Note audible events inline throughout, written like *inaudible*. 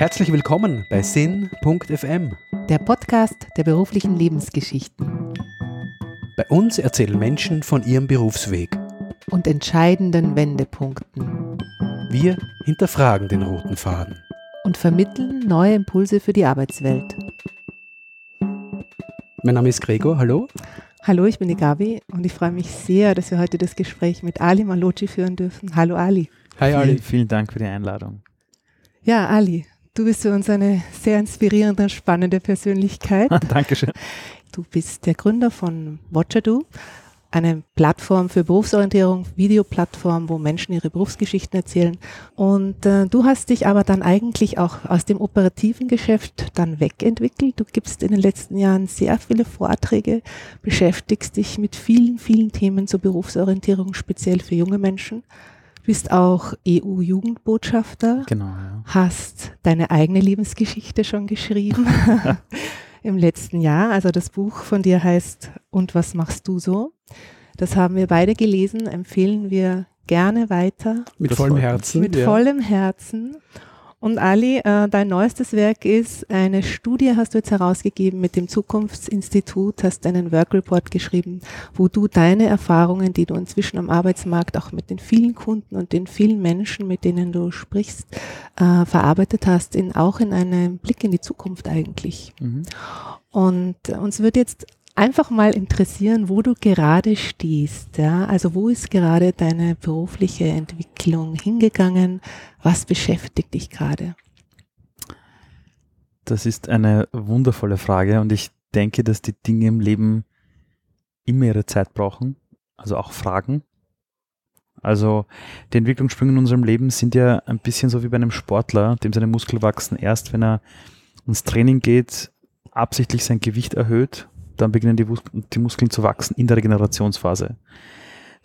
Herzlich willkommen bei Sinn.fm, der Podcast der beruflichen Lebensgeschichten Bei uns erzählen Menschen von ihrem Berufsweg. und entscheidenden Wendepunkten Wir hinterfragen den roten Faden. und vermitteln neue Impulse für die Arbeitswelt. Mein Name ist Gregor, hallo. Hallo, ich bin die Gabi und ich freue mich sehr, dass wir heute das Gespräch mit Ali Maloci führen dürfen. Hallo Ali. Hi Vielen, vielen Dank für die Einladung. Ja, Ali, du bist für uns eine sehr inspirierende und spannende Persönlichkeit. *laughs* Dankeschön. Du bist der Gründer von Watchado, eine Plattform für Berufsorientierung, Videoplattform, wo Menschen ihre Berufsgeschichten erzählen. Und äh, du hast dich aber dann eigentlich auch aus dem operativen Geschäft dann wegentwickelt. Du gibst in den letzten Jahren sehr viele Vorträge, beschäftigst dich mit vielen, vielen Themen zur Berufsorientierung, speziell für junge Menschen. Bist auch EU-Jugendbotschafter Genau, ja. hast deine eigene Lebensgeschichte schon geschrieben *laughs* im letzten Jahr. Also das Buch von dir heißt Und was machst du so? Das haben wir beide gelesen, empfehlen wir gerne weiter Mit Das vollem. Herzen. mit ja. vollem Herzen. Und Ali, äh, dein neuestes Werk ist eine Studie, hast du jetzt herausgegeben mit dem Zukunftsinstitut, hast einen Work Report geschrieben, wo du deine Erfahrungen, die du inzwischen am Arbeitsmarkt auch mit den vielen Kunden und den vielen Menschen, mit denen du sprichst, äh, verarbeitet hast, in, auch in einem Blick in die Zukunft eigentlich. Mhm. Und uns wird jetzt einfach mal interessieren, wo du gerade stehst. Ja? Also wo ist gerade deine berufliche Entwicklung hingegangen? Was beschäftigt dich gerade? Das ist eine wundervolle Frage und ich denke, dass die Dinge im Leben immer ihre Zeit brauchen, also auch Fragen. Also die Entwicklungssprünge in unserem Leben sind ja ein bisschen so wie bei einem Sportler, dem seine Muskeln wachsen erst, wenn er ins Training geht, absichtlich sein Gewicht erhöht, dann beginnen die, die Muskeln zu wachsen in der Regenerationsphase.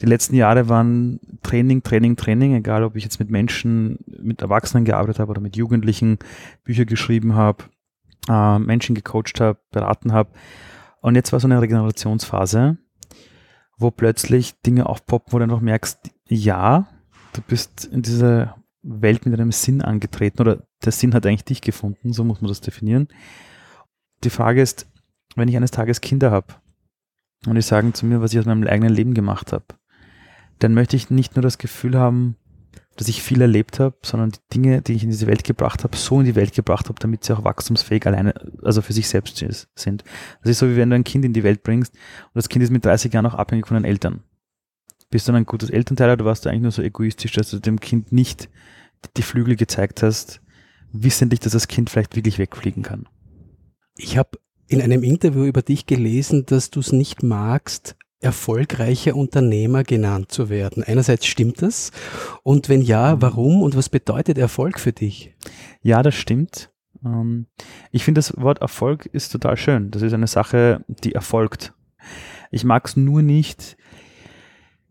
Die letzten Jahre waren Training, Training, Training, egal ob ich jetzt mit Menschen, mit Erwachsenen gearbeitet habe oder mit Jugendlichen, Bücher geschrieben habe, äh, Menschen gecoacht habe, beraten habe. Und jetzt war so eine Regenerationsphase, wo plötzlich Dinge aufpoppen, wo du noch merkst, ja, du bist in dieser Welt mit einem Sinn angetreten oder der Sinn hat eigentlich dich gefunden, so muss man das definieren. Die Frage ist, wenn ich eines Tages Kinder habe und die sagen zu mir, was ich aus meinem eigenen Leben gemacht habe, dann möchte ich nicht nur das Gefühl haben, dass ich viel erlebt habe, sondern die Dinge, die ich in diese Welt gebracht habe, so in die Welt gebracht habe, damit sie auch wachstumsfähig alleine, also für sich selbst sind. Das ist so, wie wenn du ein Kind in die Welt bringst und das Kind ist mit 30 Jahren auch abhängig von den Eltern. Bist du dann ein gutes Elternteil oder warst du eigentlich nur so egoistisch, dass du dem Kind nicht die Flügel gezeigt hast, wissentlich, dass das Kind vielleicht wirklich wegfliegen kann? Ich habe in einem Interview über dich gelesen, dass du es nicht magst, erfolgreicher Unternehmer genannt zu werden. Einerseits stimmt das. Und wenn ja, warum und was bedeutet Erfolg für dich? Ja, das stimmt. Ähm, ich finde, das Wort Erfolg ist total schön. Das ist eine Sache, die erfolgt. Ich mag es nur nicht,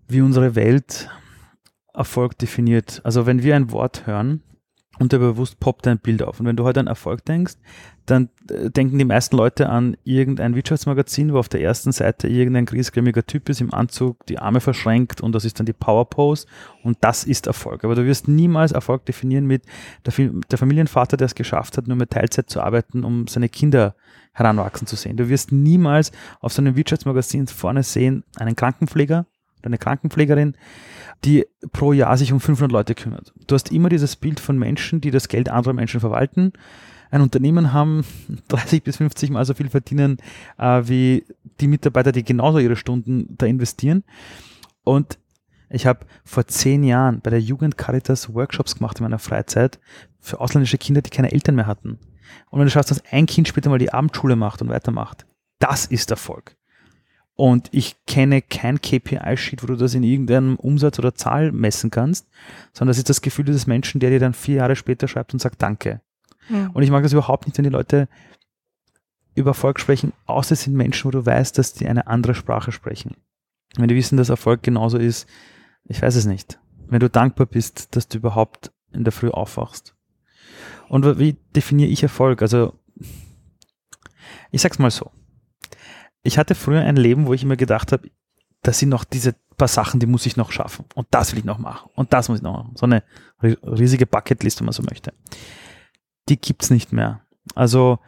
wie unsere Welt Erfolg definiert. Also wenn wir ein Wort hören, unterbewusst poppt ein Bild auf. Und wenn du heute an Erfolg denkst, dann äh, denken die meisten Leute an irgendein Wirtschaftsmagazin, wo auf der ersten Seite irgendein griesgrämiger Typ ist im Anzug, die Arme verschränkt und das ist dann die Power Pose und das ist Erfolg. Aber du wirst niemals Erfolg definieren mit der, der Familienvater, der es geschafft hat, nur mit Teilzeit zu arbeiten, um seine Kinder heranwachsen zu sehen. Du wirst niemals auf so einem Wirtschaftsmagazin vorne sehen, einen Krankenpfleger eine Krankenpflegerin, die pro Jahr sich um 500 Leute kümmert. Du hast immer dieses Bild von Menschen, die das Geld anderer Menschen verwalten, ein Unternehmen haben, *laughs* 30 bis 50 Mal so viel verdienen äh, wie die Mitarbeiter, die genauso ihre Stunden da investieren. Und ich habe vor zehn Jahren bei der Jugend Caritas Workshops gemacht in meiner Freizeit für ausländische Kinder, die keine Eltern mehr hatten. Und wenn du schaust, dass ein Kind später mal die Abendschule macht und weitermacht, das ist Erfolg. Und ich kenne kein KPI-Sheet, wo du das in irgendeinem Umsatz oder Zahl messen kannst, sondern das ist das Gefühl des Menschen, der dir dann vier Jahre später schreibt und sagt Danke. Und ich mag das überhaupt nicht, wenn die Leute über Erfolg sprechen, außer es sind Menschen, wo du weißt, dass die eine andere Sprache sprechen. Wenn die wissen, dass Erfolg genauso ist, ich weiß es nicht. Wenn du dankbar bist, dass du überhaupt in der Früh aufwachst. Und wie definiere ich Erfolg? Also, ich sag's mal so. Ich hatte früher ein Leben, wo ich immer gedacht habe, das sind noch diese paar Sachen, die muss ich noch schaffen. Und das will ich noch machen. Und das muss ich noch machen. So eine ri- riesige Bucketlist, wenn man so möchte. die gibt's nicht mehr. Also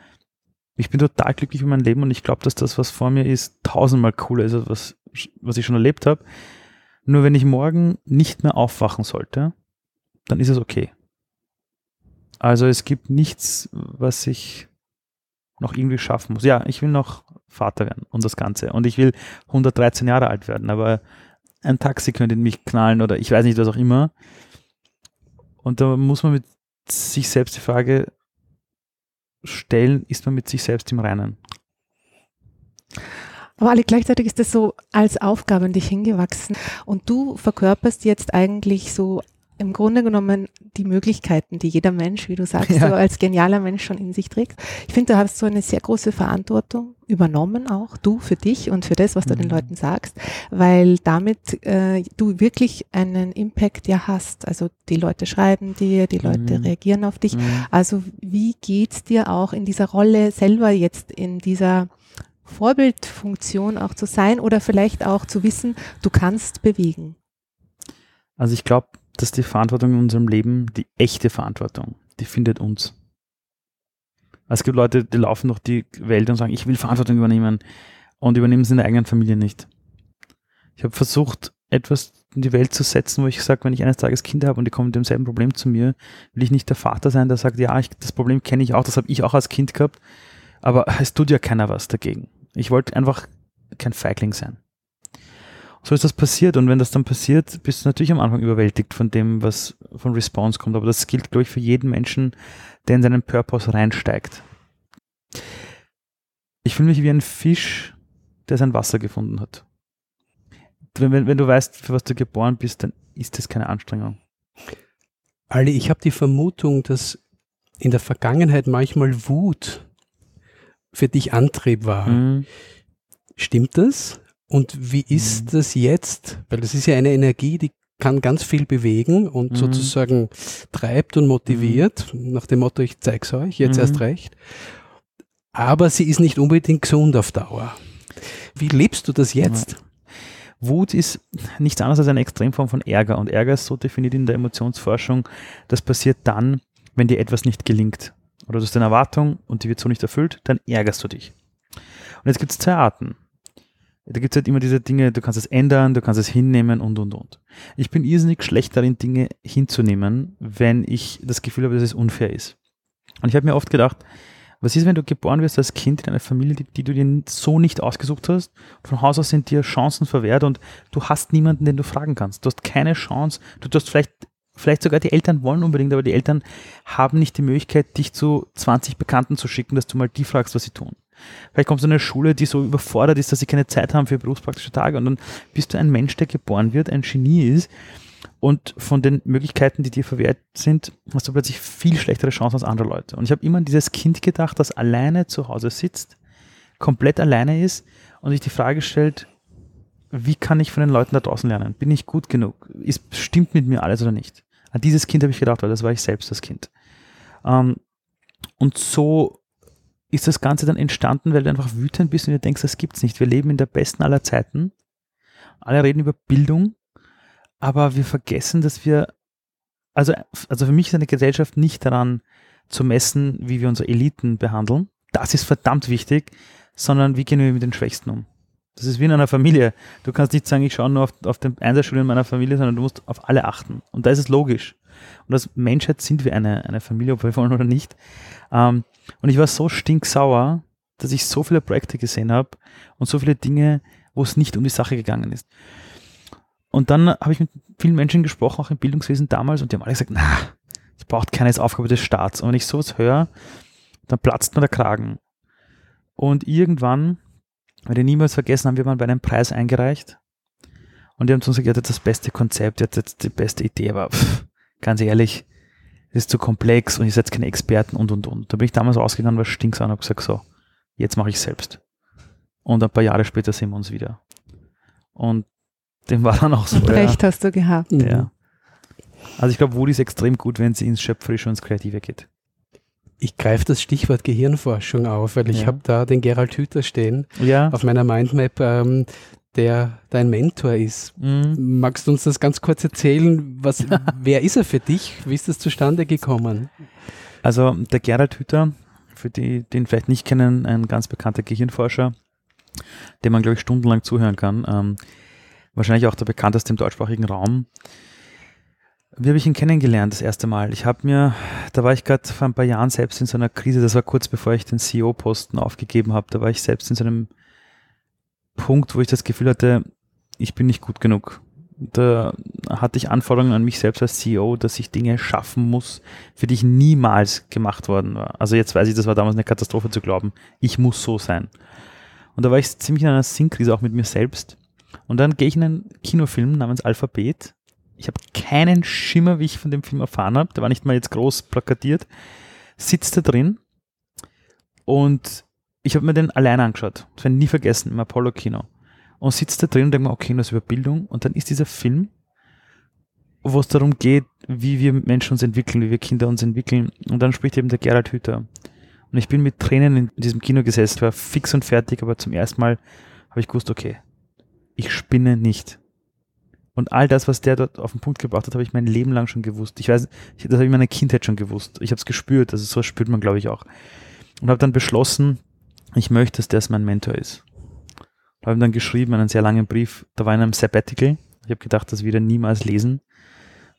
ich bin total glücklich mit meinem Leben und ich glaube, dass das, was vor mir ist, tausendmal cooler ist, als was, was ich schon erlebt habe. Nur wenn ich morgen nicht mehr aufwachen sollte, dann ist es okay. Also es gibt nichts, was ich noch irgendwie schaffen muss. Ja, ich will noch Vater werden und das Ganze. Und ich will 113 Jahre alt werden, aber ein Taxi könnte in mich knallen oder ich weiß nicht, was auch immer. Und da muss man mit sich selbst die Frage stellen, ist man mit sich selbst im Reinen? Aber alle gleichzeitig ist das so als Aufgabe an dich hingewachsen und du verkörperst jetzt eigentlich so im Grunde genommen die Möglichkeiten, die jeder Mensch, wie du sagst, ja. so als genialer Mensch schon in sich trägt. Ich finde, du hast so eine sehr große Verantwortung übernommen, auch du für dich und für das, was du mhm. den Leuten sagst, weil damit äh, du wirklich einen Impact ja hast. Also die Leute schreiben dir, die Leute mhm. reagieren auf dich. Mhm. Also wie geht's dir auch in dieser Rolle selber jetzt in dieser Vorbildfunktion auch zu sein oder vielleicht auch zu wissen, du kannst bewegen? Also ich glaube, dass die Verantwortung in unserem Leben, die echte Verantwortung, die findet uns. Es gibt Leute, die laufen durch die Welt und sagen, ich will Verantwortung übernehmen und übernehmen sie in der eigenen Familie nicht. Ich habe versucht, etwas in die Welt zu setzen, wo ich sage, wenn ich eines Tages Kinder habe und die kommen mit demselben Problem zu mir, will ich nicht der Vater sein, der sagt, ja, ich, das Problem kenne ich auch, das habe ich auch als Kind gehabt, aber es tut ja keiner was dagegen. Ich wollte einfach kein Feigling sein so ist das passiert. Und wenn das dann passiert, bist du natürlich am Anfang überwältigt von dem, was von Response kommt. Aber das gilt, glaube ich, für jeden Menschen, der in seinen Purpose reinsteigt. Ich fühle mich wie ein Fisch, der sein Wasser gefunden hat. Wenn, wenn, wenn du weißt, für was du geboren bist, dann ist das keine Anstrengung. Ali, ich habe die Vermutung, dass in der Vergangenheit manchmal Wut für dich Antrieb war. Mhm. Stimmt das? Und wie ist mhm. das jetzt? Weil das ist ja eine Energie, die kann ganz viel bewegen und mhm. sozusagen treibt und motiviert, mhm. nach dem Motto, ich zeig's euch, jetzt erst mhm. recht. Aber sie ist nicht unbedingt gesund auf Dauer. Wie lebst du das jetzt? Wut ist nichts anderes als eine Extremform von Ärger. Und Ärger ist so definiert in der Emotionsforschung, das passiert dann, wenn dir etwas nicht gelingt. Oder du hast eine Erwartung und die wird so nicht erfüllt, dann ärgerst du dich. Und jetzt gibt es zwei Arten da gibt es halt immer diese Dinge, du kannst es ändern, du kannst es hinnehmen und und und. Ich bin irrsinnig schlecht darin, Dinge hinzunehmen, wenn ich das Gefühl habe, dass es unfair ist. Und ich habe mir oft gedacht, was ist, wenn du geboren wirst als Kind in einer Familie, die, die, du dir so nicht ausgesucht hast? Von Haus aus sind dir Chancen verwehrt und du hast niemanden, den du fragen kannst. Du hast keine Chance. Du hast vielleicht, vielleicht sogar die Eltern wollen unbedingt, aber die Eltern haben nicht die Möglichkeit, dich zu 20 Bekannten zu schicken, dass du mal die fragst, was sie tun. Vielleicht kommst du in eine Schule, die so überfordert ist, dass sie keine Zeit haben für berufspraktische Tage und dann bist du ein Mensch, der geboren wird, ein Genie ist und von den Möglichkeiten, die dir verwehrt sind, hast du plötzlich viel schlechtere Chancen als andere Leute. Und ich habe immer an dieses Kind gedacht, das alleine zu Hause sitzt, komplett alleine ist und sich die Frage stellt, wie kann ich von den Leuten da draußen lernen? Bin ich gut genug? Ist, stimmt mit mir alles oder nicht? An dieses Kind habe ich gedacht, weil das war ich selbst das Kind. Ähm, und so ist das Ganze dann entstanden, weil du einfach wütend bist und du denkst, das gibt's nicht. Wir leben in der besten aller Zeiten. Alle reden über Bildung, aber wir vergessen, dass wir, also, also für mich ist eine Gesellschaft nicht daran zu messen, wie wir unsere Eliten behandeln. Das ist verdammt wichtig, sondern wie gehen wir mit den Schwächsten um. Das ist wie in einer Familie. Du kannst nicht sagen, ich schaue nur auf, auf den Einserschule in meiner Familie, sondern du musst auf alle achten. Und da ist es logisch. Und als Menschheit sind wir eine, eine Familie, ob wir wollen oder nicht. Ähm, und ich war so stinksauer, dass ich so viele Projekte gesehen habe und so viele Dinge, wo es nicht um die Sache gegangen ist. Und dann habe ich mit vielen Menschen gesprochen, auch im Bildungswesen damals, und die haben alle gesagt, na, das braucht keine Aufgabe des Staats. Und wenn ich sowas höre, dann platzt mir der Kragen. Und irgendwann, werde ich niemals vergessen, haben wir mal bei einem Preis eingereicht. Und die haben zu uns gesagt, ihr hattet das beste Konzept, ihr hattet die beste Idee, aber pff, ganz ehrlich, das ist zu komplex und ihr seid keine Experten und und und. Da bin ich damals ausgegangen, war stinks an und habe gesagt, so, jetzt mache ich selbst. Und ein paar Jahre später sehen wir uns wieder. Und dem war dann auch so. Und recht ja, hast du gehabt. Ja. Also ich glaube, Wut ist extrem gut, wenn sie ins Schöpferische und ins Kreative geht. Ich greife das Stichwort Gehirnforschung auf, weil ich ja. habe da den Gerald Hüther stehen ja. auf meiner Mindmap. Ähm, der dein Mentor ist. Mhm. Magst du uns das ganz kurz erzählen? Was, *laughs* wer ist er für dich? Wie ist das zustande gekommen? Also der Gerald Hüther, für die, die ihn vielleicht nicht kennen, ein ganz bekannter Gehirnforscher, dem man, glaube ich, stundenlang zuhören kann. Ähm, wahrscheinlich auch der bekannteste im deutschsprachigen Raum. Wie habe ich ihn kennengelernt das erste Mal? Ich habe mir, da war ich gerade vor ein paar Jahren selbst in so einer Krise, das war kurz bevor ich den CEO-Posten aufgegeben habe, da war ich selbst in so einem Punkt, wo ich das Gefühl hatte, ich bin nicht gut genug. Da hatte ich Anforderungen an mich selbst als CEO, dass ich Dinge schaffen muss, für die ich niemals gemacht worden war. Also jetzt weiß ich, das war damals eine Katastrophe zu glauben. Ich muss so sein. Und da war ich ziemlich in einer Sinnkrise auch mit mir selbst. Und dann gehe ich in einen Kinofilm namens Alphabet. Ich habe keinen Schimmer, wie ich von dem Film erfahren habe. Der war nicht mal jetzt groß plakatiert. Sitzt da drin und ich habe mir den alleine angeschaut. Das werde ich nie vergessen im Apollo-Kino. Und sitzt da drin und denke mir, okay, das ist über Bildung. Und dann ist dieser Film, wo es darum geht, wie wir Menschen uns entwickeln, wie wir Kinder uns entwickeln. Und dann spricht eben der Gerald Hüther. Und ich bin mit Tränen in diesem Kino gesessen, war fix und fertig, aber zum ersten Mal habe ich gewusst, okay, ich spinne nicht. Und all das, was der dort auf den Punkt gebracht hat, habe ich mein Leben lang schon gewusst. Ich weiß, das habe ich in meiner Kindheit schon gewusst. Ich habe es gespürt, also so spürt man, glaube ich, auch. Und habe dann beschlossen, ich möchte, dass das mein Mentor ist. Habe ihm dann geschrieben, einen sehr langen Brief, da war in einem Sabbatical. Ich habe gedacht, das wieder niemals lesen.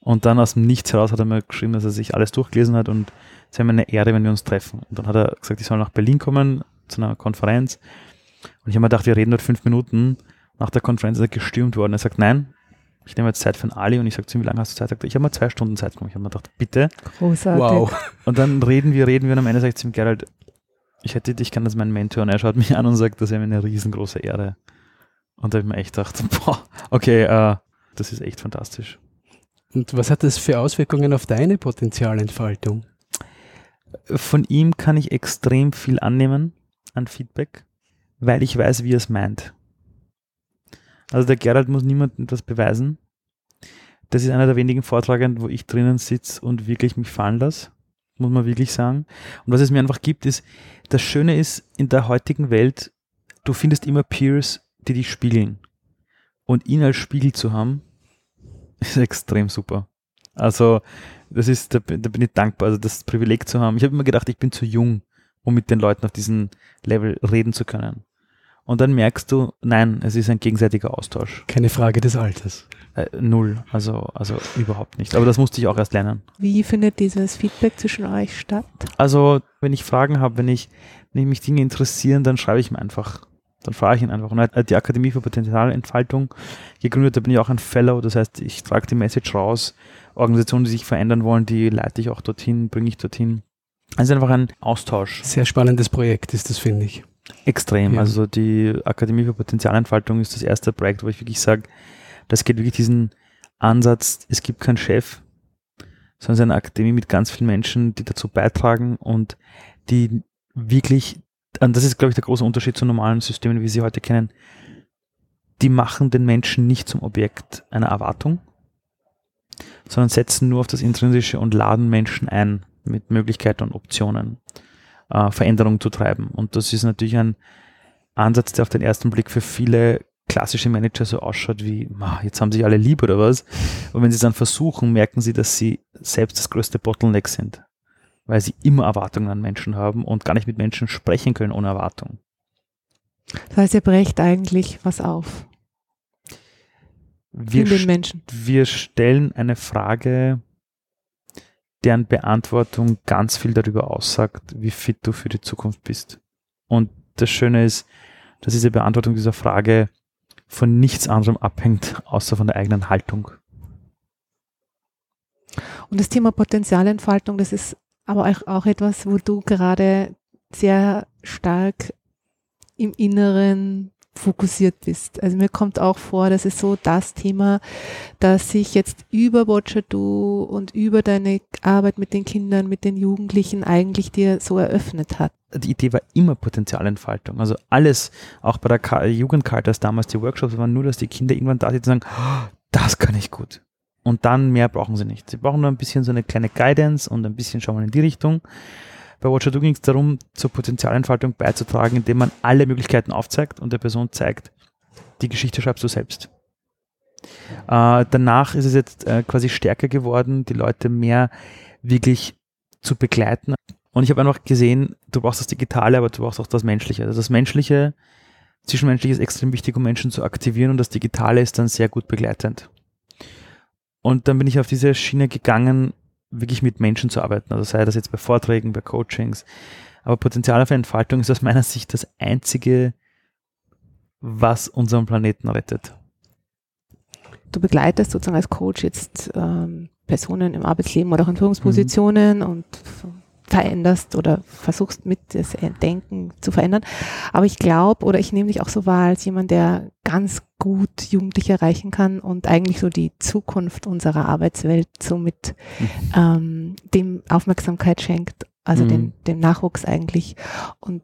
Und dann aus dem Nichts heraus hat er mir geschrieben, dass er sich alles durchgelesen hat und es wäre mir eine Ehre, wenn wir uns treffen. Und dann hat er gesagt, ich soll nach Berlin kommen zu einer Konferenz. Und ich habe mir gedacht, wir reden dort fünf Minuten. Nach der Konferenz ist er gestürmt worden. Er sagt, nein, ich nehme jetzt Zeit für einen Ali und ich sage zu ihm, wie lange hast du Zeit? Er sagt, ich habe mal zwei Stunden Zeit genommen. Ich habe mir gedacht, bitte. Großartig. Wow. Und dann reden wir, reden wir und am Ende sage ich zu ihm, Gerald, ich hätte dich kann das mein Mentor und er schaut *laughs* mich an und sagt, das wäre mir eine riesengroße Ehre. Und da habe ich mir echt gedacht, *laughs* boah, okay, äh, das ist echt fantastisch. Und was hat das für Auswirkungen auf deine Potenzialentfaltung? Von ihm kann ich extrem viel annehmen an Feedback, weil ich weiß, wie er es meint. Also der Gerald muss niemandem etwas beweisen. Das ist einer der wenigen Vortragenden, wo ich drinnen sitze und wirklich mich fallen lasse, muss man wirklich sagen. Und was es mir einfach gibt, ist, das Schöne ist, in der heutigen Welt, du findest immer Peers, die dich spiegeln. Und ihn als Spiegel zu haben, *laughs* ist extrem super. Also, das ist, da, da bin ich dankbar, also das Privileg zu haben. Ich habe immer gedacht, ich bin zu jung, um mit den Leuten auf diesem Level reden zu können. Und dann merkst du, nein, es ist ein gegenseitiger Austausch. Keine Frage des Alters. Äh, null, also, also überhaupt nicht. Aber das musste ich auch erst lernen. Wie findet dieses Feedback zwischen euch statt? Also, wenn ich Fragen habe, wenn ich, wenn ich mich Dinge interessieren, dann schreibe ich ihm einfach. Dann frage ich ihn einfach. Und die Akademie für Potenzialentfaltung gegründet, da bin ich auch ein Fellow, das heißt, ich trage die Message raus. Organisationen, die sich verändern wollen, die leite ich auch dorthin, bringe ich dorthin. Es ist einfach ein Austausch. Sehr spannendes Projekt ist das, finde ich. Extrem. Ja. Also die Akademie für Potenzialentfaltung ist das erste Projekt, wo ich wirklich sage, das geht wirklich diesen Ansatz, es gibt keinen Chef, sondern es ist eine Akademie mit ganz vielen Menschen, die dazu beitragen und die wirklich, und das ist, glaube ich, der große Unterschied zu normalen Systemen, wie sie heute kennen, die machen den Menschen nicht zum Objekt einer Erwartung, sondern setzen nur auf das Intrinsische und laden Menschen ein mit Möglichkeiten und Optionen, äh, Veränderungen zu treiben. Und das ist natürlich ein Ansatz, der auf den ersten Blick für viele klassische Manager so ausschaut wie, "Ma, jetzt haben sich alle lieb oder was. Und wenn sie es dann versuchen, merken sie, dass sie selbst das größte Bottleneck sind. Weil sie immer Erwartungen an Menschen haben und gar nicht mit Menschen sprechen können ohne Erwartung. Das heißt, ihr brecht eigentlich was auf Wir, den st- Menschen. wir stellen eine Frage, deren Beantwortung ganz viel darüber aussagt, wie fit du für die Zukunft bist. Und das Schöne ist, dass diese Beantwortung dieser Frage von nichts anderem abhängt, außer von der eigenen Haltung. Und das Thema Potenzialentfaltung, das ist aber auch, etwas, wo du gerade sehr stark im Inneren fokussiert bist. Also mir kommt auch vor, das ist so das Thema, das sich jetzt über Watcher Du und über deine Arbeit mit den Kindern, mit den Jugendlichen eigentlich dir so eröffnet hat. die Idee war immer Potenzialentfaltung. Also alles, auch bei der Ka Jugendcaritas damals, die Workshops waren nur, dass die Kinder irgendwann da sitzen und sagen, "Oh, das kann ich gut. Und dann mehr brauchen sie nicht. Sie brauchen nur ein bisschen so eine kleine Guidance und ein bisschen schauen wir in die Richtung. Bei Watcher Do ging es darum, zur Potenzialentfaltung beizutragen, indem man alle Möglichkeiten aufzeigt und der Person zeigt, die Geschichte schreibst du selbst. Äh, danach ist es jetzt äh, quasi stärker geworden, die Leute mehr wirklich zu begleiten. Und ich habe einfach gesehen, du brauchst das Digitale, aber du brauchst auch das Menschliche. Also das Menschliche, Zwischenmenschliche ist extrem wichtig, um Menschen zu aktivieren und das Digitale ist dann sehr gut begleitend. Und dann bin ich auf diese Schiene gegangen, wirklich mit Menschen zu arbeiten. Also sei das jetzt bei Vorträgen, bei Coachings. Aber Potenzial für Entfaltung ist aus meiner Sicht das einzige, was unseren Planeten rettet. Du begleitest sozusagen als Coach jetzt ähm, Personen im Arbeitsleben oder auch in Führungspositionen mhm. und veränderst oder versuchst mit das Denken zu verändern. Aber ich glaube oder ich nehme dich auch so wahr als jemand, der ganz gut Jugendliche erreichen kann und eigentlich so die Zukunft unserer Arbeitswelt so mit mhm. ähm, dem Aufmerksamkeit schenkt, also mhm. den, dem Nachwuchs eigentlich und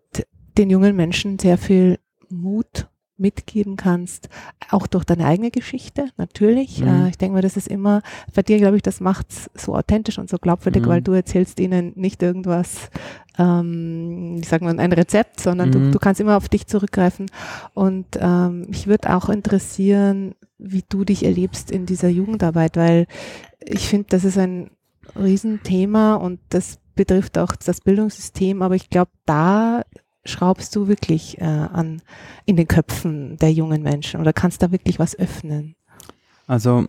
den jungen Menschen sehr viel Mut mitgeben kannst, auch durch deine eigene Geschichte, natürlich. Mhm. Äh, ich denke mal, das ist immer, bei dir glaube ich, das macht es so authentisch und so glaubwürdig, mhm. weil du erzählst ihnen nicht irgendwas, ähm, wie sagen wir, ein Rezept, sondern mhm. du, du kannst immer auf dich zurückgreifen. Und ähm, mich würde auch interessieren, wie du dich erlebst in dieser Jugendarbeit, weil ich finde, das ist ein Riesenthema und das betrifft auch das Bildungssystem, aber ich glaube, da schraubst du wirklich äh, an in den Köpfen der jungen Menschen oder kannst da wirklich was öffnen? Also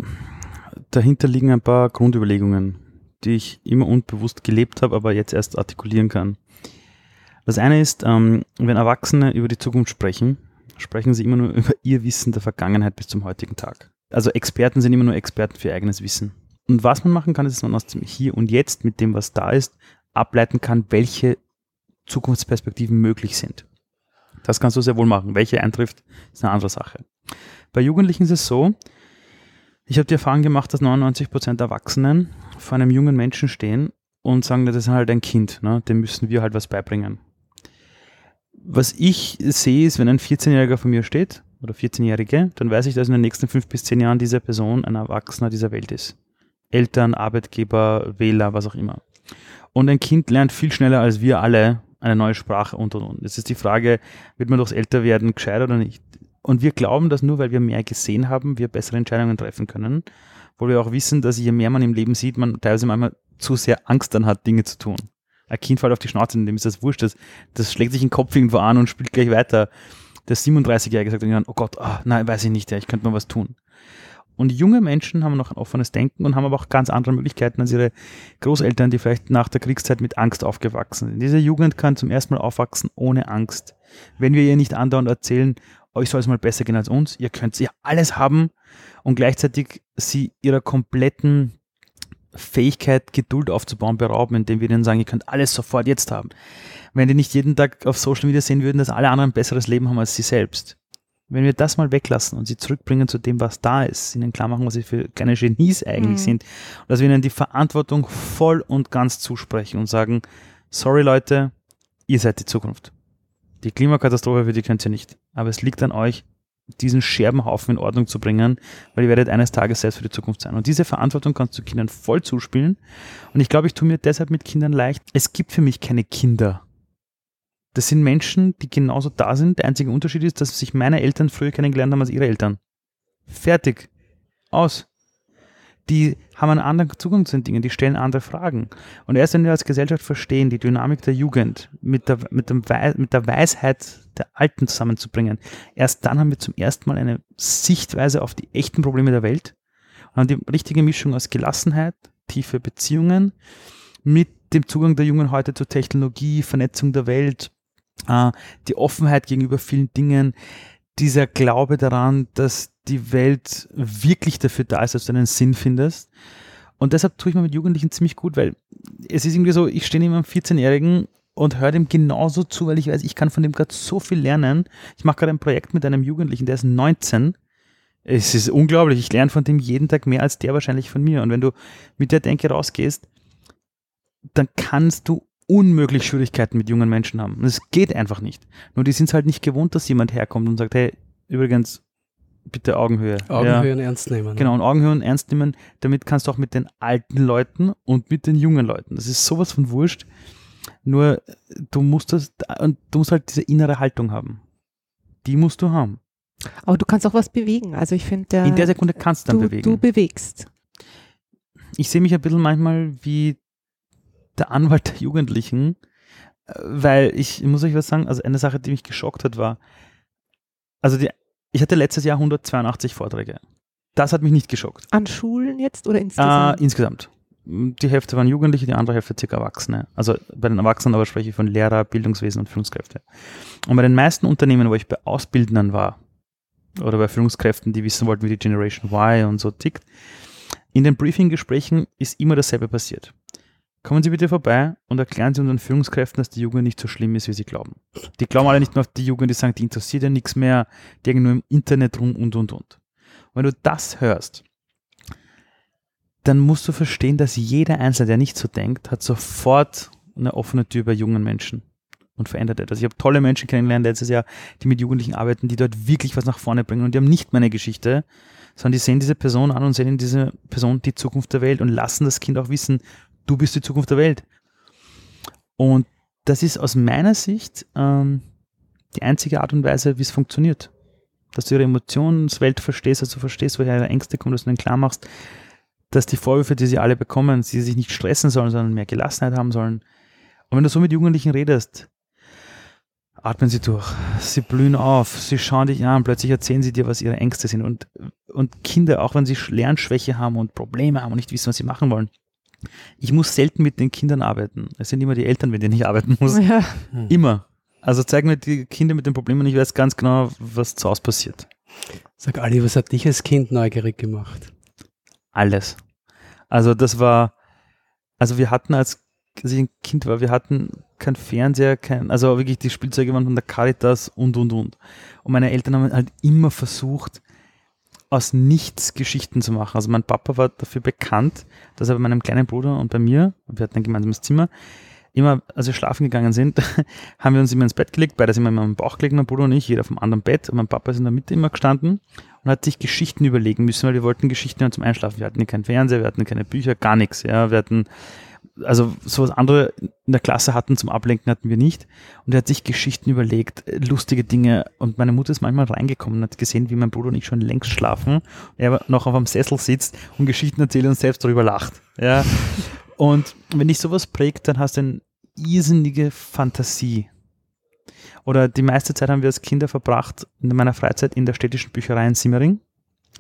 dahinter liegen ein paar Grundüberlegungen, die ich immer unbewusst gelebt habe, aber jetzt erst artikulieren kann. Das eine ist, ähm, wenn Erwachsene über die Zukunft sprechen, sprechen sie immer nur *laughs* über ihr Wissen der Vergangenheit bis zum heutigen Tag. Also Experten sind immer nur Experten für ihr eigenes Wissen. Und was man machen kann, ist, dass man aus dem Hier und Jetzt mit dem, was da ist, ableiten kann, welche Zukunftsperspektiven möglich sind. Das kannst du sehr wohl machen. Welche eintrifft, ist eine andere Sache. Bei Jugendlichen ist es so, ich habe die Erfahrung gemacht, dass 99 Prozent der Erwachsenen vor einem jungen Menschen stehen und sagen, das ist halt ein Kind, ne? dem müssen wir halt was beibringen. Was ich sehe, ist, wenn ein 14-Jähriger vor mir steht oder 14-Jährige, dann weiß ich, dass in den nächsten fünf bis zehn Jahren diese Person ein Erwachsener dieser Welt ist. Eltern, Arbeitgeber, Wähler, was auch immer. Und ein Kind lernt viel schneller als wir alle eine neue Sprache und und und. Jetzt ist die Frage, wird man durchs Älterwerden gescheit oder nicht? Und wir glauben, dass nur weil wir mehr gesehen haben, wir bessere Entscheidungen treffen können. Wo wir auch wissen, dass je mehr man im Leben sieht, man teilweise manchmal zu sehr Angst dann hat, Dinge zu tun. Ein Kind fällt auf die Schnauze, dem ist das wurscht. Das, das schlägt sich den Kopf irgendwo an und spielt gleich weiter. Der 37-Jährige sagt dann, oh Gott, oh, nein, weiß ich nicht, ja, ich könnte mal was tun. Und junge Menschen haben noch ein offenes Denken und haben aber auch ganz andere Möglichkeiten als ihre Großeltern, die vielleicht nach der Kriegszeit mit Angst aufgewachsen sind. Diese Jugend kann zum ersten Mal aufwachsen ohne Angst. Wenn wir ihr nicht andauernd erzählen, euch soll es mal besser gehen als uns, ihr könnt ja alles haben und gleichzeitig sie ihrer kompletten Fähigkeit, Geduld aufzubauen, berauben, indem wir ihnen sagen, ihr könnt alles sofort jetzt haben. Wenn die nicht jeden Tag auf Social Media sehen würden, dass alle anderen ein besseres Leben haben als sie selbst wenn wir das mal weglassen und sie zurückbringen zu dem, was da ist, ihnen klar machen, was sie für kleine Genies eigentlich mhm. sind, und dass wir ihnen die Verantwortung voll und ganz zusprechen und sagen, sorry Leute, ihr seid die Zukunft. Die Klimakatastrophe, für die könnt ihr nicht. Aber es liegt an euch, diesen Scherbenhaufen in Ordnung zu bringen, weil ihr werdet eines Tages selbst für die Zukunft sein. Und diese Verantwortung kannst du Kindern voll zuspielen. Und ich glaube, ich tue mir deshalb mit Kindern leicht. Es gibt für mich keine Kinder. Das sind Menschen, die genauso da sind. Der einzige Unterschied ist, dass sich meine Eltern früher kennengelernt haben als ihre Eltern. Fertig. Aus. Die haben einen anderen Zugang zu den Dingen, die stellen andere Fragen. Und erst wenn wir als Gesellschaft verstehen, die Dynamik der Jugend mit der, mit, dem mit der Weisheit der Alten zusammenzubringen, erst dann haben wir zum ersten Mal eine Sichtweise auf die echten Probleme der Welt und haben die richtige Mischung aus Gelassenheit, tiefe Beziehungen mit dem Zugang der Jungen heute zur Technologie, Vernetzung der Welt, äh, die Offenheit gegenüber vielen Dingen, dieser Glaube daran, dass die Welt wirklich dafür da ist, dass du einen Sinn findest. Und deshalb tue ich mir mit Jugendlichen ziemlich gut, weil es ist irgendwie so, ich stehe neben einem 14-Jährigen und höre dem genauso zu, weil ich weiß, ich kann von dem gerade so viel lernen. Ich mache gerade ein Projekt mit einem Jugendlichen, der ist 19. Es ist unglaublich, ich lerne von dem jeden Tag mehr als der wahrscheinlich von mir. Und wenn du mit der Denke rausgehst, dann kannst du unmöglich Schwierigkeiten mit jungen Menschen haben. Und es geht einfach nicht. Nur die sind es halt nicht gewohnt, dass jemand herkommt und sagt, hey, übrigens, bitte Augenhöhe. Augenhöhe ja. und ernst nehmen. Ne? Genau, und Augenhöhe und ernst nehmen, damit kannst du auch mit den alten Leuten und mit den jungen Leuten. Das ist sowas von wurscht. Nur du musst das, und du musst halt diese innere Haltung haben. Die musst du haben. Aber du kannst auch was bewegen. Also ich finde, in der Sekunde kannst du dann du, bewegen. Du bewegst. Ich sehe mich ein bisschen manchmal wie der Anwalt der Jugendlichen, äh, weil ich, ich muss euch was sagen, also eine Sache, die mich geschockt hat, war, also die, ich hatte letztes Jahr 182 Vorträge. Das hat mich nicht geschockt. An Schulen jetzt oder insgesamt? Äh, insgesamt. Die Hälfte waren Jugendliche, die andere Hälfte circa Erwachsene. Also bei den Erwachsenen aber spreche ich von Lehrer, Bildungswesen und Führungskräfte. Und bei den meisten Unternehmen, wo ich bei Ausbildern war, oder bei Führungskräften, die wissen wollten, wie die Generation Y und so tickt, in den Briefing-Gesprächen ist immer dasselbe passiert. Kommen Sie bitte vorbei und erklären Sie unseren Führungskräften, dass die Jugend nicht so schlimm ist, wie sie glauben. Die glauben alle nicht nur auf die Jugend, die sagen, die interessiert ja nichts mehr, die hängen nur im Internet rum und und und. Und wenn du das hörst, dann musst du verstehen, dass jeder Einzelne, der nicht so denkt, hat sofort eine offene Tür bei jungen Menschen und verändert etwas. Ich habe tolle Menschen kennengelernt letztes Jahr, die mit Jugendlichen arbeiten, die dort wirklich was nach vorne bringen und die haben nicht meine Geschichte, sondern die sehen diese Person an und sehen in dieser Person die Zukunft der Welt und lassen das Kind auch wissen, du bist die Zukunft der Welt. Und das ist aus meiner Sicht ähm, die einzige Art und Weise, wie es funktioniert. Dass du ihre Emotionswelt verstehst, du verstehst, woher ihre Ängste kommen, dass du ihnen klar machst, dass die Vorwürfe, die sie alle bekommen, sie sich nicht stressen sollen, sondern mehr Gelassenheit haben sollen. Und wenn du so mit Jugendlichen redest, atmen sie durch, sie blühen auf, sie schauen dich an, plötzlich erzählen sie dir, was ihre Ängste sind. Und, und Kinder, auch wenn sie Lernschwäche haben und Probleme haben und nicht wissen, was sie machen wollen, ich muss selten mit den Kindern arbeiten. Es sind immer die Eltern, mit denen ich arbeiten muss. Ja. Immer. Also zeig mir die Kinder mit den Problemen, ich weiß ganz genau, was zu Hause passiert. Sag Ali, was hat dich als Kind neugierig gemacht? Alles. Also das war, also wir hatten als als ich ein Kind war, wir hatten kein Fernseher, kein, also wirklich die Spielzeuge waren von der Caritas und und und. Und meine Eltern haben halt immer versucht, aus nichts Geschichten zu machen. Also mein Papa war dafür bekannt, dass er bei meinem kleinen Bruder und bei mir, wir hatten ein gemeinsames Zimmer, immer, als wir schlafen gegangen sind, *laughs* haben wir uns immer ins Bett gelegt, beide sind immer im Bauch gelegt, mein Bruder und ich, jeder auf dem anderen Bett. Und mein Papa ist in der Mitte immer gestanden und hat sich Geschichten überlegen müssen, weil wir wollten Geschichten zum Einschlafen. Wir hatten ja keinen Fernseher, wir hatten keine Bücher, gar nichts. Ja, wir hatten also sowas andere in der Klasse hatten zum Ablenken hatten wir nicht. Und er hat sich Geschichten überlegt, lustige Dinge. Und meine Mutter ist manchmal reingekommen und hat gesehen, wie mein Bruder und ich schon längst schlafen. Er noch auf einem Sessel sitzt und Geschichten erzählt und selbst darüber lacht. Ja. *laughs* Und wenn dich sowas prägt, dann hast du eine irrsinnige Fantasie. Oder die meiste Zeit haben wir als Kinder verbracht in meiner Freizeit in der städtischen Bücherei in Simmering.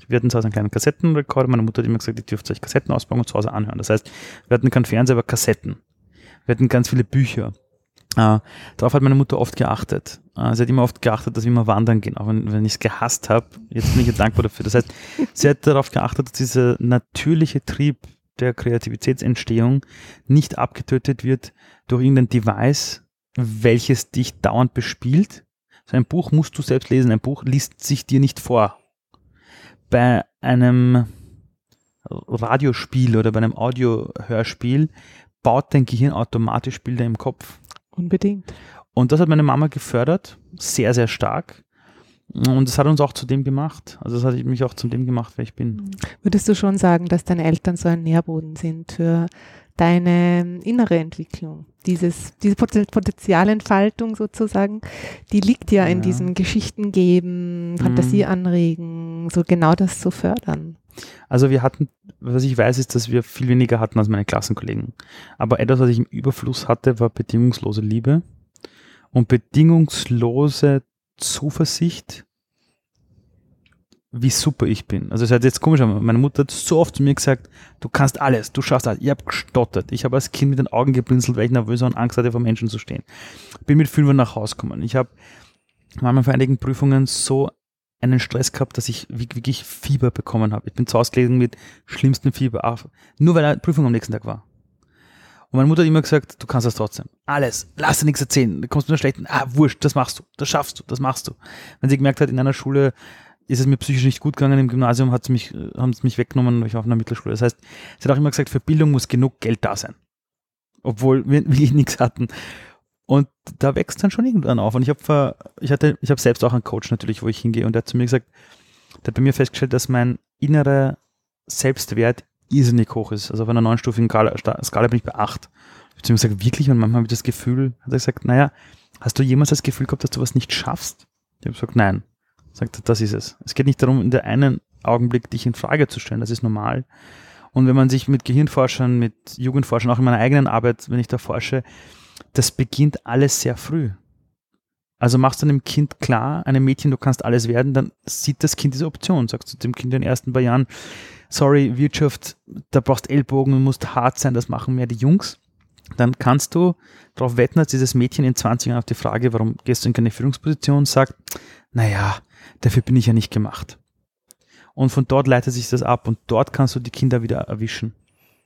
Wir hatten zu Hause einen kleinen Kassettenrekorder. Meine Mutter hat immer gesagt, ich dürfte euch Kassetten ausbauen und zu Hause anhören. Das heißt, wir hatten keinen Fernseher, aber Kassetten. Wir hatten ganz viele Bücher. Äh, darauf hat meine Mutter oft geachtet. Äh, sie hat immer oft geachtet, dass wir immer wandern gehen, auch wenn, wenn ich es gehasst habe. Jetzt bin ich ihr dankbar dafür. Das heißt, sie hat darauf geachtet, dass dieser natürliche Trieb der Kreativitätsentstehung nicht abgetötet wird durch irgendein Device, welches dich dauernd bespielt. So ein Buch musst du selbst lesen. Ein Buch liest sich dir nicht vor bei einem Radiospiel oder bei einem Audiohörspiel baut dein Gehirn automatisch Bilder im Kopf. Unbedingt. Und das hat meine Mama gefördert, sehr, sehr stark. Und das hat uns auch zu dem gemacht. Also das hat mich auch zu dem gemacht, wer ich bin. Würdest du schon sagen, dass deine Eltern so ein Nährboden sind für deine innere Entwicklung? Dieses, diese Potenzialentfaltung sozusagen, die liegt ja, ja. in diesem Geschichten geben, Fantasie mhm. anregen, so genau das zu fördern. Also wir hatten, was ich weiß, ist, dass wir viel weniger hatten als meine Klassenkollegen. Aber etwas, was ich im Überfluss hatte, war bedingungslose Liebe und bedingungslose Zuversicht, wie super ich bin. Also es hat jetzt komisch, meine Mutter hat so oft zu mir gesagt, du kannst alles, du schaffst alles. Ich habe gestottert. Ich habe als Kind mit den Augen geblinzelt, weil ich nervös und Angst hatte, vor Menschen zu stehen. Bin mit fünf nach Hause gekommen. Ich habe manchmal vor einigen Prüfungen so einen Stress gehabt, dass ich wirklich Fieber bekommen habe. Ich bin zu Hause gelegen mit schlimmstem Fieber, nur weil eine Prüfung am nächsten Tag war. Und meine Mutter hat immer gesagt, du kannst das trotzdem. Alles, lass dir nichts erzählen. Da kommst du nur schlechten, ah, wurscht, das machst du, das schaffst du, das machst du. Wenn sie gemerkt hat, in einer Schule ist es mir psychisch nicht gut gegangen, im Gymnasium hat sie mich, haben sie mich weggenommen, weil ich war auf einer Mittelschule. Das heißt, sie hat auch immer gesagt, für Bildung muss genug Geld da sein. Obwohl wir *laughs* wirklich nichts hatten. Und da wächst dann schon irgendwann auf. Und ich habe ich ich habe selbst auch einen Coach natürlich, wo ich hingehe und der hat zu mir gesagt, der hat bei mir festgestellt, dass mein innerer Selbstwert irrsinnig hoch ist. Also auf einer neunstufigen Skala, Skala bin ich bei acht. Ich habe zu ihm gesagt, wirklich? Und manchmal habe ich das Gefühl, hat er gesagt, naja, hast du jemals das Gefühl gehabt, dass du was nicht schaffst? Ich habe gesagt, nein. Sagt das ist es. Es geht nicht darum, in der einen Augenblick dich in Frage zu stellen, das ist normal. Und wenn man sich mit Gehirnforschern, mit Jugendforschern, auch in meiner eigenen Arbeit, wenn ich da forsche, das beginnt alles sehr früh. Also machst du einem Kind klar, einem Mädchen, du kannst alles werden, dann sieht das Kind diese Option. Sagst du dem Kind in den ersten paar Jahren, sorry, Wirtschaft, da brauchst Ellbogen, du musst hart sein, das machen mehr die Jungs. Dann kannst du darauf wetten, dass dieses Mädchen in 20 Jahren auf die Frage, warum gehst du in keine Führungsposition, sagt, naja, dafür bin ich ja nicht gemacht. Und von dort leitet sich das ab und dort kannst du die Kinder wieder erwischen.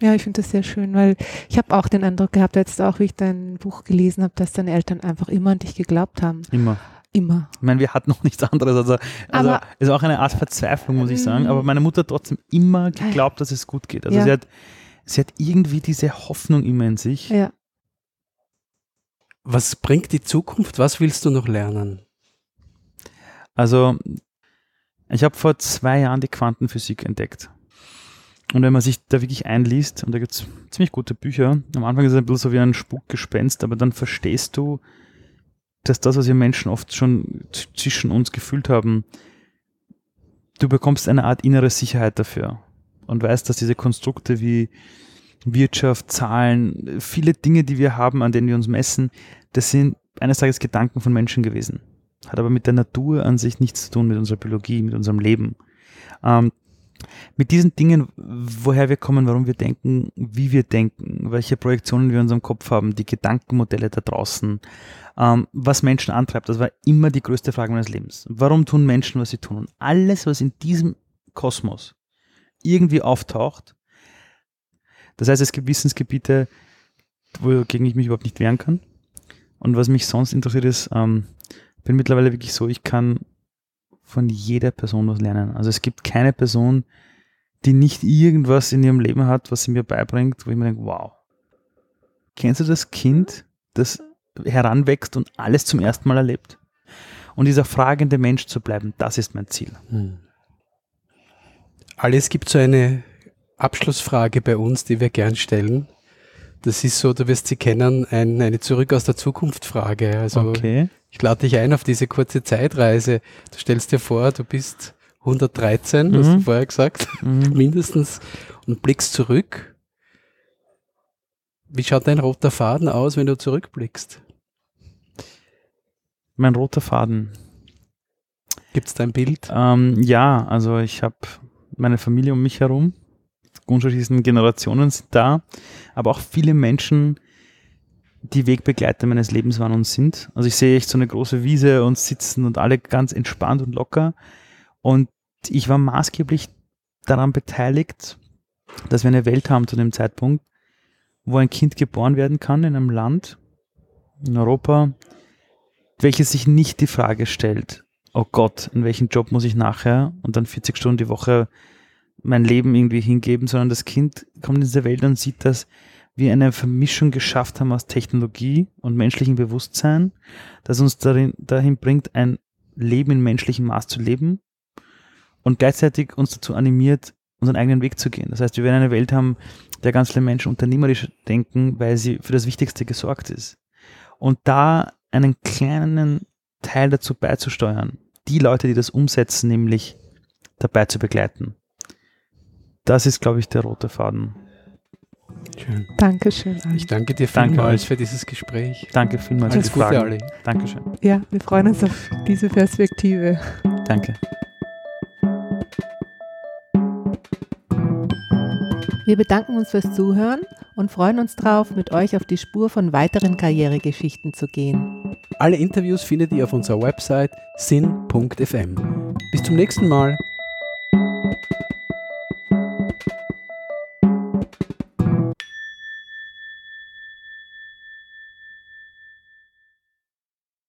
Ja, ich finde das sehr schön, weil ich habe auch den Eindruck gehabt, jetzt auch, wie ich dein Buch gelesen habe, dass deine Eltern einfach immer an dich geglaubt haben. Immer. Immer. Ich meine, wir hatten noch *laughs* nichts anderes. Also, also Aber- ist auch eine Art Verzweiflung, muss ich sagen. Aber meine Mutter hat trotzdem immer geglaubt, dass es gut geht. Also Ja. sie, hat, sie hat irgendwie diese Hoffnung immer in sich. Ja. Was bringt die Zukunft? Was willst du noch lernen? Also ich habe vor zwei Jahren die Quantenphysik entdeckt. Und wenn man sich da wirklich einliest, und da gibt es ziemlich gute Bücher, am Anfang ist es ein bisschen so wie ein Spukgespenst, aber dann verstehst du, dass das, was wir Menschen oft schon zwischen uns gefühlt haben, du bekommst eine Art innere Sicherheit dafür und weißt, dass diese Konstrukte wie Wirtschaft, Zahlen, viele Dinge, die wir haben, an denen wir uns messen, das sind eines Tages Gedanken von Menschen gewesen. Hat aber mit der Natur an sich nichts zu tun, mit unserer Biologie, mit unserem Leben. Ähm, mit diesen Dingen, woher wir kommen, warum wir denken, wie wir denken, welche Projektionen wir in unserem Kopf haben, die Gedankenmodelle da draußen, ähm, was Menschen antreibt, das war immer die größte Frage meines Lebens. Warum tun Menschen, was sie tun? Und alles, was in diesem Kosmos irgendwie auftaucht, das heißt, es gibt Wissensgebiete, wogegen ich mich überhaupt nicht wehren kann. Und was mich sonst interessiert ist, ähm, bin mittlerweile wirklich so, ich kann von jeder Person was lernen. Also es gibt keine Person, die nicht irgendwas in ihrem Leben hat, was sie mir beibringt, wo ich mir denke, wow. Kennst du das Kind, das heranwächst und alles zum ersten Mal erlebt? Und dieser fragende Mensch zu bleiben, das ist mein Ziel. Hm. Alles gibt so eine Abschlussfrage bei uns, die wir gern stellen. Das ist so, du wirst sie kennen, ein, eine Zurück aus der Zukunft Frage. Also Okay. ich lade dich ein auf diese kurze Zeitreise. Du stellst dir vor, du bist 113, hast Mhm. du vorher gesagt, Mhm. *laughs* mindestens, und blickst zurück. Wie schaut dein roter Faden aus, wenn du zurückblickst? Mein roter Faden. Gibt es da ein Bild? Ähm, ja, also ich habe meine Familie um mich herum. Unterschiedlichen Generationen sind da, aber auch viele Menschen, die Wegbegleiter meines Lebens waren und sind. Also ich sehe echt so eine große Wiese und sitzen und alle ganz entspannt und locker. Und ich war maßgeblich daran beteiligt, dass wir eine Welt haben zu dem Zeitpunkt, wo ein Kind geboren werden kann in einem Land, in Europa, welches sich nicht die Frage stellt, oh Gott, in welchen Job muss ich nachher und dann 40 Stunden die Woche mein Leben irgendwie hingeben, sondern das Kind kommt in diese Welt und sieht, dass wir eine Vermischung geschafft haben aus Technologie und menschlichem Bewusstsein, das uns darin, dahin bringt, ein Leben in menschlichem Maß zu leben und gleichzeitig uns dazu animiert, unseren eigenen Weg zu gehen. Das heißt, wir werden eine Welt haben, der ganz viele Menschen unternehmerisch denken, weil sie für das Wichtigste gesorgt ist. Und da einen kleinen Teil dazu beizusteuern, die Leute, die das umsetzen, nämlich dabei zu begleiten. Das ist, glaube ich, der rote Faden. Schön. Dankeschön. Ali. Ich danke dir Danke vielmals euch. für dieses Gespräch. Danke vielmals Alles für die Gute, Fragen. Ali. Dankeschön. Ja, wir freuen uns auf diese Perspektive. Danke. Wir bedanken uns fürs Zuhören und freuen uns darauf, mit euch auf die Spur von weiteren Karrieregeschichten zu gehen. Alle Interviews findet ihr auf unserer Website sin.fm. Bis zum nächsten Mal.